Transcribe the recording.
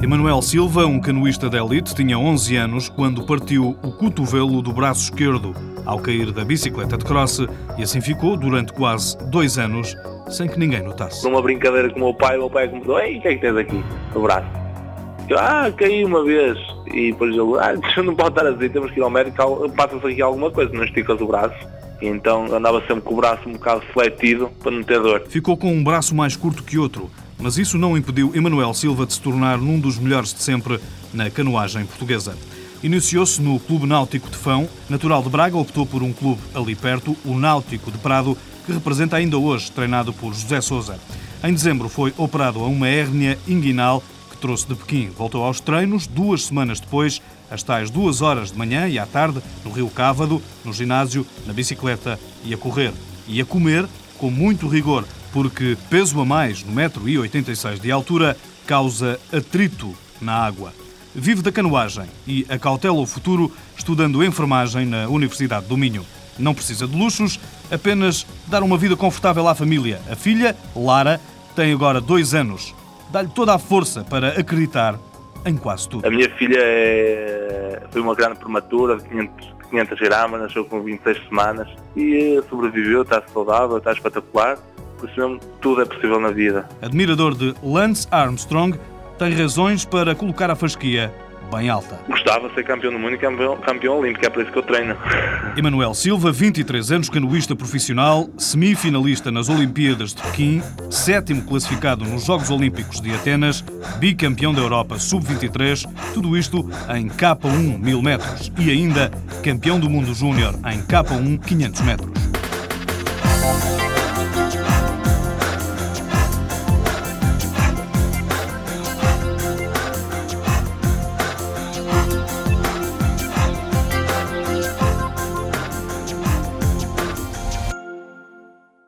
Emanuel Silva, um canoísta de elite, tinha 11 anos quando partiu o cotovelo do braço esquerdo ao cair da bicicleta de cross e assim ficou durante quase dois anos sem que ninguém notasse. Numa brincadeira com o meu pai, o meu pai comentou, ei, o que é que tens aqui no braço? Eu, ah, caí uma vez. E depois ele, ah, não pode estar assim, temos que ir ao médico, passa-se aqui alguma coisa, não esticas o braço. E então andava sempre com o braço um bocado fletido para não ter dor. Ficou com um braço mais curto que outro mas isso não impediu Emanuel Silva de se tornar num dos melhores de sempre na canoagem portuguesa. Iniciou-se no Clube Náutico de Fão, natural de Braga, optou por um clube ali perto, o Náutico de Prado, que representa ainda hoje, treinado por José Sousa. Em dezembro foi operado a uma hérnia inguinal que trouxe de Pequim. Voltou aos treinos duas semanas depois, às tais duas horas de manhã e à tarde, no Rio Cávado, no ginásio, na bicicleta e a correr. E a comer com muito rigor, porque peso a mais no metro e 86 de altura causa atrito na água. Vive da canoagem e acautela o futuro estudando enfermagem na Universidade do Minho. Não precisa de luxos, apenas dar uma vida confortável à família. A filha, Lara, tem agora dois anos. Dá-lhe toda a força para acreditar em quase tudo. A minha filha é... foi uma grande prematura, de 500, 500 gramas, nasceu com 26 semanas e sobreviveu, está saudável, está espetacular. Por isso mesmo, tudo é possível na vida. Admirador de Lance Armstrong, tem razões para colocar a fasquia bem alta. Gostava de ser campeão do mundo e campeão, campeão olímpico, é por isso que eu treino. Emanuel Silva, 23 anos, canoísta profissional, semifinalista nas Olimpíadas de Pequim, sétimo classificado nos Jogos Olímpicos de Atenas, bicampeão da Europa Sub-23, tudo isto em K1 1000 metros e ainda campeão do mundo júnior em K1 500 metros.